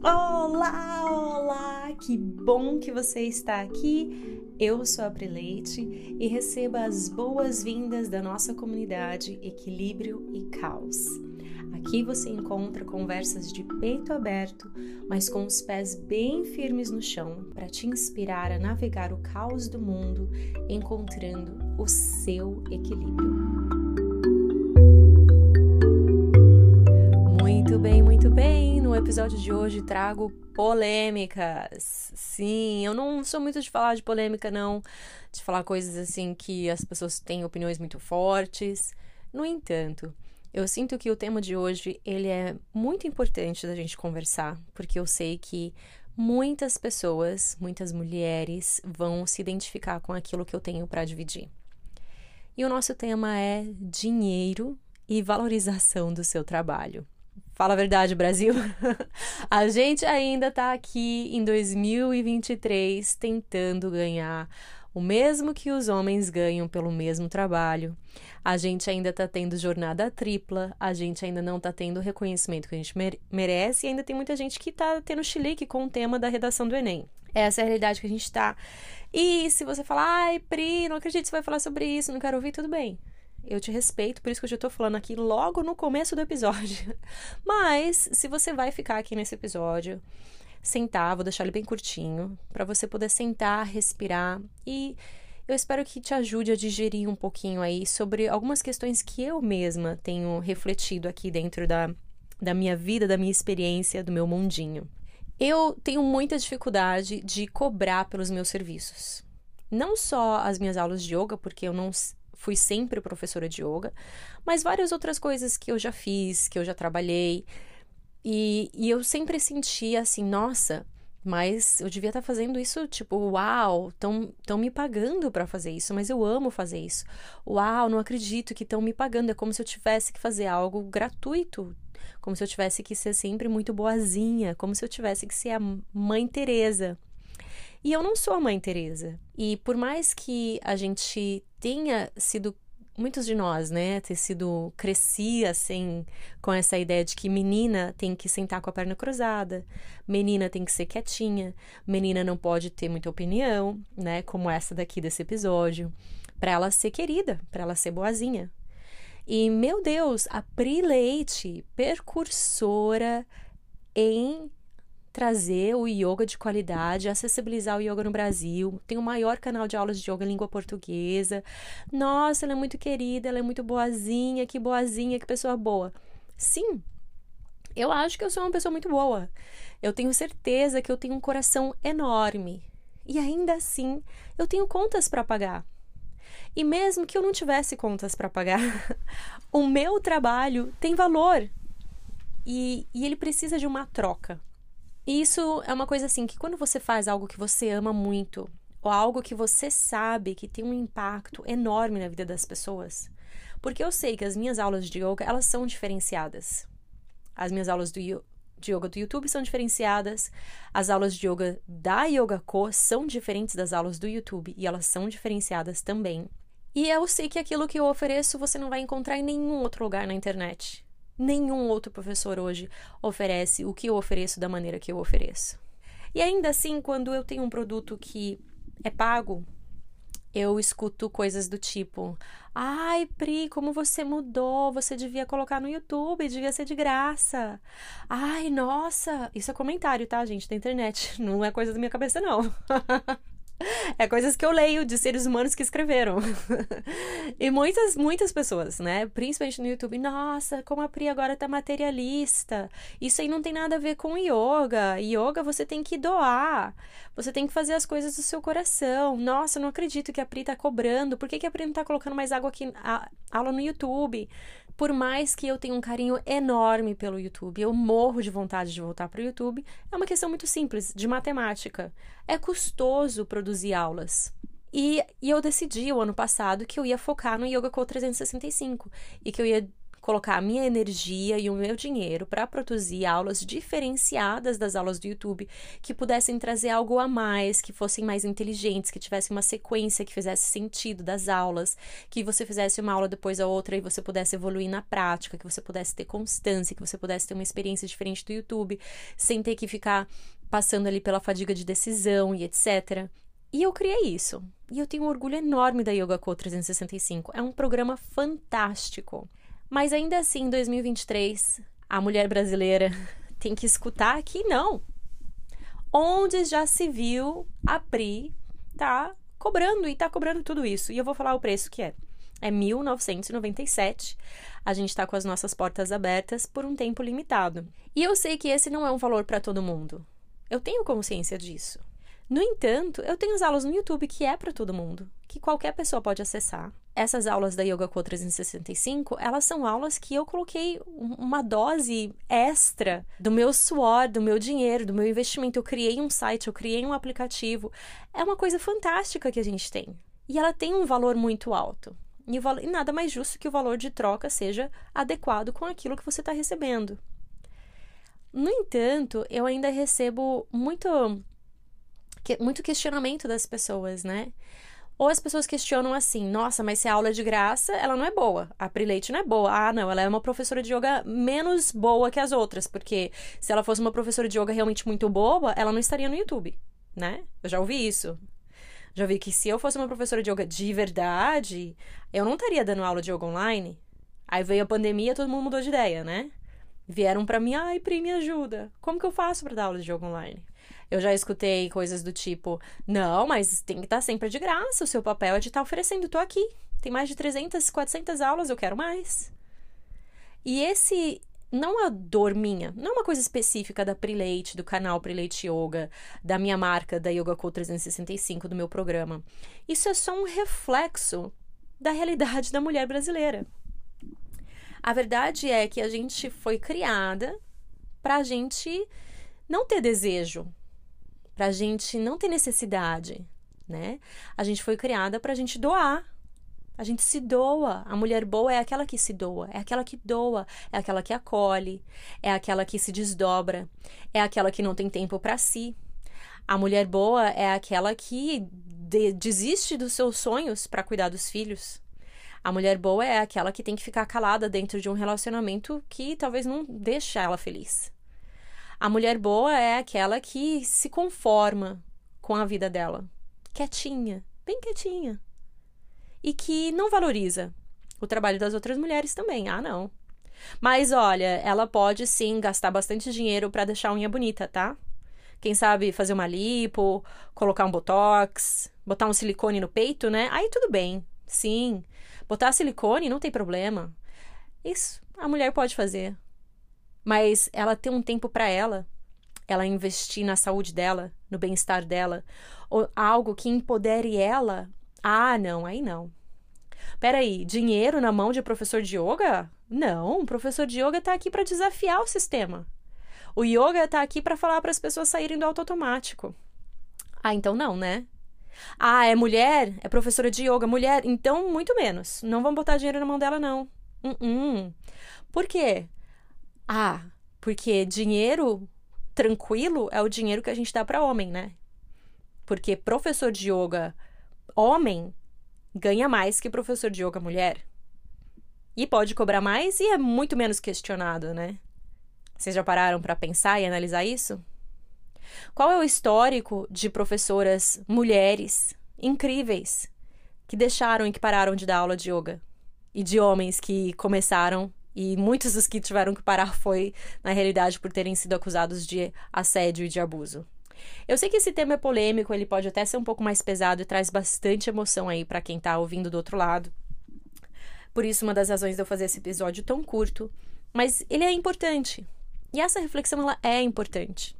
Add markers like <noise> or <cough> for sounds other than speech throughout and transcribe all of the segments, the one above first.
Olá, olá! Que bom que você está aqui. Eu sou a Preleite e receba as boas-vindas da nossa comunidade Equilíbrio e Caos. Aqui você encontra conversas de peito aberto, mas com os pés bem firmes no chão, para te inspirar a navegar o caos do mundo, encontrando o seu equilíbrio. Episódio de hoje trago polêmicas. Sim, eu não sou muito de falar de polêmica, não, de falar coisas assim que as pessoas têm opiniões muito fortes. No entanto, eu sinto que o tema de hoje ele é muito importante da gente conversar, porque eu sei que muitas pessoas, muitas mulheres vão se identificar com aquilo que eu tenho para dividir. E o nosso tema é dinheiro e valorização do seu trabalho. Fala a verdade, Brasil. <laughs> a gente ainda está aqui em 2023 tentando ganhar o mesmo que os homens ganham pelo mesmo trabalho. A gente ainda está tendo jornada tripla, a gente ainda não está tendo o reconhecimento que a gente merece e ainda tem muita gente que está tendo chilique com o tema da redação do Enem. Essa é a realidade que a gente está. E se você falar, ai, Pri, não acredito que você vai falar sobre isso, não quero ouvir, tudo bem. Eu te respeito, por isso que eu já tô falando aqui logo no começo do episódio. <laughs> Mas, se você vai ficar aqui nesse episódio, sentar, vou deixar ele bem curtinho, para você poder sentar, respirar e eu espero que te ajude a digerir um pouquinho aí sobre algumas questões que eu mesma tenho refletido aqui dentro da, da minha vida, da minha experiência, do meu mundinho. Eu tenho muita dificuldade de cobrar pelos meus serviços. Não só as minhas aulas de yoga, porque eu não fui sempre professora de yoga, mas várias outras coisas que eu já fiz, que eu já trabalhei. E, e eu sempre sentia assim, nossa, mas eu devia estar tá fazendo isso, tipo, uau, estão me pagando para fazer isso, mas eu amo fazer isso. Uau, não acredito que estão me pagando. É como se eu tivesse que fazer algo gratuito, como se eu tivesse que ser sempre muito boazinha, como se eu tivesse que ser a mãe Teresa. E eu não sou a mãe Teresa. E por mais que a gente tenha sido muitos de nós, né, ter sido cresci assim com essa ideia de que menina tem que sentar com a perna cruzada, menina tem que ser quietinha, menina não pode ter muita opinião, né, como essa daqui desse episódio, para ela ser querida, para ela ser boazinha. E meu Deus, a Pri Leite, percursora em trazer o yoga de qualidade, acessibilizar o yoga no Brasil. Tem o maior canal de aulas de yoga em língua portuguesa. Nossa, ela é muito querida, ela é muito boazinha, que boazinha, que pessoa boa. Sim, eu acho que eu sou uma pessoa muito boa. Eu tenho certeza que eu tenho um coração enorme. E ainda assim, eu tenho contas para pagar. E mesmo que eu não tivesse contas para pagar, <laughs> o meu trabalho tem valor. E, e ele precisa de uma troca. E isso é uma coisa assim que quando você faz algo que você ama muito, ou algo que você sabe que tem um impacto enorme na vida das pessoas, porque eu sei que as minhas aulas de yoga, elas são diferenciadas. As minhas aulas do, de yoga do YouTube são diferenciadas, as aulas de yoga da Yoga Co são diferentes das aulas do YouTube e elas são diferenciadas também. E eu sei que aquilo que eu ofereço você não vai encontrar em nenhum outro lugar na internet. Nenhum outro professor hoje oferece o que eu ofereço da maneira que eu ofereço. E ainda assim, quando eu tenho um produto que é pago, eu escuto coisas do tipo: Ai, Pri, como você mudou? Você devia colocar no YouTube, devia ser de graça. Ai, nossa. Isso é comentário, tá, gente, da internet. <laughs> Não é coisa da minha cabeça, não. <laughs> É coisas que eu leio de seres humanos que escreveram. <laughs> e muitas, muitas pessoas, né? Principalmente no YouTube. Nossa, como a Pri agora tá materialista. Isso aí não tem nada a ver com yoga. Yoga você tem que doar. Você tem que fazer as coisas do seu coração. Nossa, não acredito que a Pri tá cobrando. Por que, que a Pri não tá colocando mais água aqui, a, aula no YouTube? Por mais que eu tenha um carinho enorme pelo YouTube, eu morro de vontade de voltar para o YouTube, é uma questão muito simples, de matemática. É custoso produzir aulas. E, e eu decidi o ano passado que eu ia focar no Yoga Co 365 e que eu ia colocar a minha energia e o meu dinheiro para produzir aulas diferenciadas das aulas do YouTube, que pudessem trazer algo a mais, que fossem mais inteligentes, que tivessem uma sequência que fizesse sentido das aulas, que você fizesse uma aula depois a outra e você pudesse evoluir na prática, que você pudesse ter constância, que você pudesse ter uma experiência diferente do YouTube, sem ter que ficar passando ali pela fadiga de decisão e etc. E eu criei isso. E eu tenho um orgulho enorme da Yoga Co 365. É um programa fantástico. Mas ainda assim, em 2023, a mulher brasileira <laughs> tem que escutar que não. Onde já se viu a Pri tá cobrando e tá cobrando tudo isso. E eu vou falar o preço que é. É 1997. A gente tá com as nossas portas abertas por um tempo limitado. E eu sei que esse não é um valor para todo mundo. Eu tenho consciência disso. No entanto, eu tenho as aulas no YouTube que é para todo mundo, que qualquer pessoa pode acessar. Essas aulas da Yoga Co 365, elas são aulas que eu coloquei uma dose extra do meu suor, do meu dinheiro, do meu investimento. Eu criei um site, eu criei um aplicativo. É uma coisa fantástica que a gente tem. E ela tem um valor muito alto. E, e nada mais justo que o valor de troca seja adequado com aquilo que você está recebendo. No entanto, eu ainda recebo muito muito questionamento das pessoas, né? Ou as pessoas questionam assim: nossa, mas se a aula é de graça, ela não é boa. A Prileite não é boa. Ah, não, ela é uma professora de yoga menos boa que as outras. Porque se ela fosse uma professora de yoga realmente muito boa, ela não estaria no YouTube, né? Eu já ouvi isso. Já vi que se eu fosse uma professora de yoga de verdade, eu não estaria dando aula de yoga online. Aí veio a pandemia, todo mundo mudou de ideia, né? Vieram para mim, ai, Pri, me ajuda. Como que eu faço para dar aula de yoga online? Eu já escutei coisas do tipo: não, mas tem que estar sempre de graça, o seu papel é de estar oferecendo, tô aqui. Tem mais de 300, 400 aulas, eu quero mais. E esse não a dor minha, não é uma coisa específica da Prileite, do canal Prileite Yoga, da minha marca, da Yoga Co 365, do meu programa. Isso é só um reflexo da realidade da mulher brasileira. A verdade é que a gente foi criada para a gente não ter desejo, para a gente não ter necessidade, né? A gente foi criada para a gente doar. A gente se doa. A mulher boa é aquela que se doa, é aquela que doa, é aquela que acolhe, é aquela que se desdobra, é aquela que não tem tempo para si. A mulher boa é aquela que de desiste dos seus sonhos para cuidar dos filhos. A mulher boa é aquela que tem que ficar calada dentro de um relacionamento que talvez não deixe ela feliz. A mulher boa é aquela que se conforma com a vida dela, quietinha, bem quietinha. E que não valoriza o trabalho das outras mulheres também. Ah, não. Mas olha, ela pode sim gastar bastante dinheiro para deixar a unha bonita, tá? Quem sabe fazer uma lipo, colocar um botox, botar um silicone no peito, né? Aí tudo bem. Sim. Botar silicone não tem problema. Isso a mulher pode fazer mas ela ter um tempo para ela, ela investir na saúde dela, no bem-estar dela, ou algo que empodere ela. Ah, não, aí não. Peraí, dinheiro na mão de professor de yoga? Não, o professor de yoga está aqui para desafiar o sistema. O yoga está aqui para falar para as pessoas saírem do auto automático. Ah, então não, né? Ah, é mulher? É professora de yoga, mulher? Então, muito menos. Não vamos botar dinheiro na mão dela, não. Uh -uh. Por quê? Ah, porque dinheiro tranquilo é o dinheiro que a gente dá para homem, né? Porque professor de yoga homem ganha mais que professor de yoga mulher. E pode cobrar mais e é muito menos questionado, né? Vocês já pararam para pensar e analisar isso? Qual é o histórico de professoras mulheres incríveis que deixaram e que pararam de dar aula de yoga? E de homens que começaram e muitos dos que tiveram que parar foi, na realidade, por terem sido acusados de assédio e de abuso. Eu sei que esse tema é polêmico, ele pode até ser um pouco mais pesado e traz bastante emoção aí para quem tá ouvindo do outro lado. Por isso, uma das razões de eu fazer esse episódio tão curto, mas ele é importante. E essa reflexão ela é importante.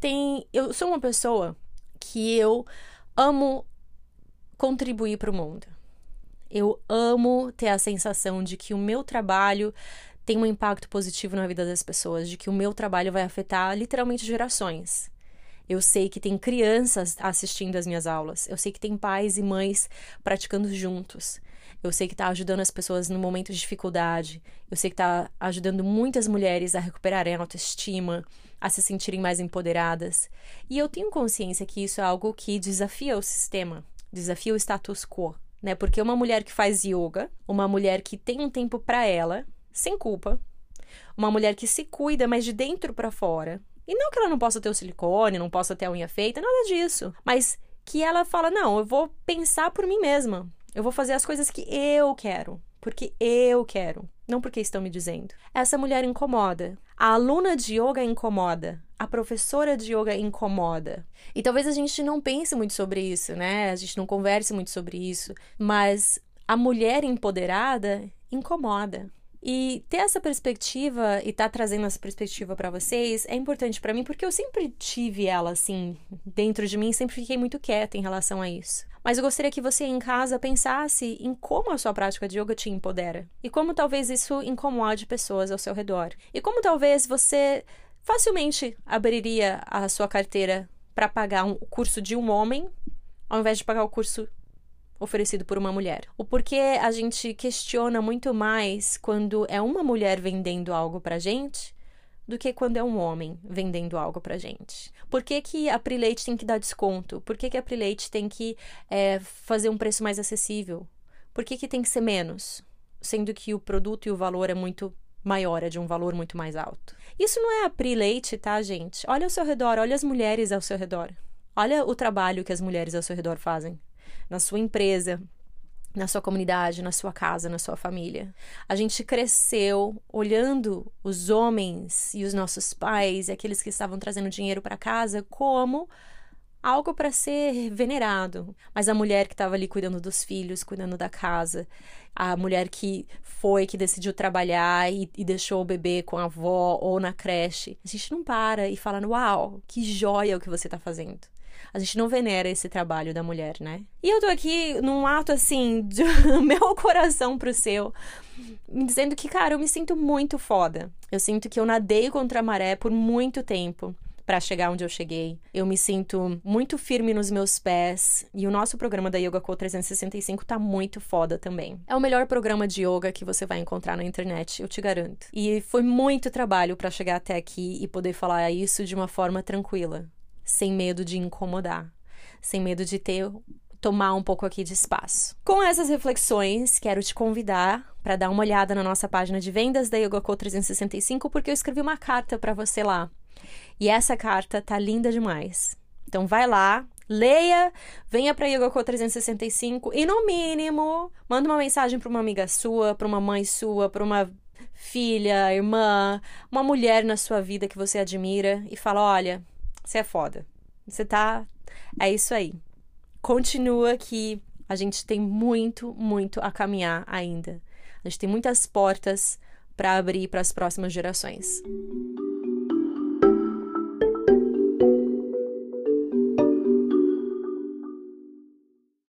Tem, eu sou uma pessoa que eu amo contribuir para o mundo. Eu amo ter a sensação de que o meu trabalho tem um impacto positivo na vida das pessoas, de que o meu trabalho vai afetar literalmente gerações. Eu sei que tem crianças assistindo as minhas aulas, eu sei que tem pais e mães praticando juntos. Eu sei que está ajudando as pessoas no momento de dificuldade. Eu sei que está ajudando muitas mulheres a recuperarem a autoestima, a se sentirem mais empoderadas. E eu tenho consciência que isso é algo que desafia o sistema, desafia o status quo, né? Porque uma mulher que faz yoga, uma mulher que tem um tempo para ela, sem culpa, uma mulher que se cuida, mas de dentro para fora. E não que ela não possa ter o silicone, não possa ter a unha feita, nada disso. Mas que ela fala: não, eu vou pensar por mim mesma. Eu vou fazer as coisas que eu quero. Porque eu quero, não porque estão me dizendo. Essa mulher incomoda. A aluna de yoga incomoda. A professora de yoga incomoda. E talvez a gente não pense muito sobre isso, né? A gente não converse muito sobre isso. Mas a mulher empoderada incomoda. E ter essa perspectiva e estar tá trazendo essa perspectiva para vocês é importante para mim porque eu sempre tive ela assim dentro de mim, sempre fiquei muito quieta em relação a isso. Mas eu gostaria que você em casa pensasse em como a sua prática de yoga te empodera e como talvez isso incomode pessoas ao seu redor. E como talvez você facilmente abriria a sua carteira para pagar um curso de um homem ao invés de pagar o curso oferecido por uma mulher. O porquê a gente questiona muito mais quando é uma mulher vendendo algo pra gente do que quando é um homem vendendo algo pra gente. Por que, que a Prileite tem que dar desconto? Por que, que a Prileite tem que é, fazer um preço mais acessível? Por que, que tem que ser menos? Sendo que o produto e o valor é muito maior, é de um valor muito mais alto. Isso não é a Prileite, tá, gente? Olha ao seu redor, olha as mulheres ao seu redor. Olha o trabalho que as mulheres ao seu redor fazem na sua empresa, na sua comunidade, na sua casa, na sua família. A gente cresceu olhando os homens e os nossos pais e aqueles que estavam trazendo dinheiro para casa como algo para ser venerado. Mas a mulher que estava ali cuidando dos filhos, cuidando da casa, a mulher que foi, que decidiu trabalhar e, e, deixou o bebê com a avó ou na creche, a gente não para e fala: Uau, que joia o que você está fazendo a gente não venera esse trabalho da mulher, né? E eu tô aqui num ato assim, do <laughs> meu coração pro seu, me dizendo que, cara, eu me sinto muito foda. Eu sinto que eu nadei contra a maré por muito tempo para chegar onde eu cheguei. Eu me sinto muito firme nos meus pés e o nosso programa da Yoga Co 365 tá muito foda também. É o melhor programa de yoga que você vai encontrar na internet, eu te garanto. E foi muito trabalho para chegar até aqui e poder falar isso de uma forma tranquila sem medo de incomodar, sem medo de ter tomar um pouco aqui de espaço. Com essas reflexões, quero te convidar para dar uma olhada na nossa página de vendas da YogaCo 365, porque eu escrevi uma carta para você lá. E essa carta tá linda demais. Então vai lá, leia, venha para YogaCo 365 e no mínimo, manda uma mensagem para uma amiga sua, para uma mãe sua, para uma filha, irmã, uma mulher na sua vida que você admira e fala: "Olha, você é foda. Você tá. É isso aí. Continua que a gente tem muito, muito a caminhar ainda. A gente tem muitas portas para abrir para as próximas gerações.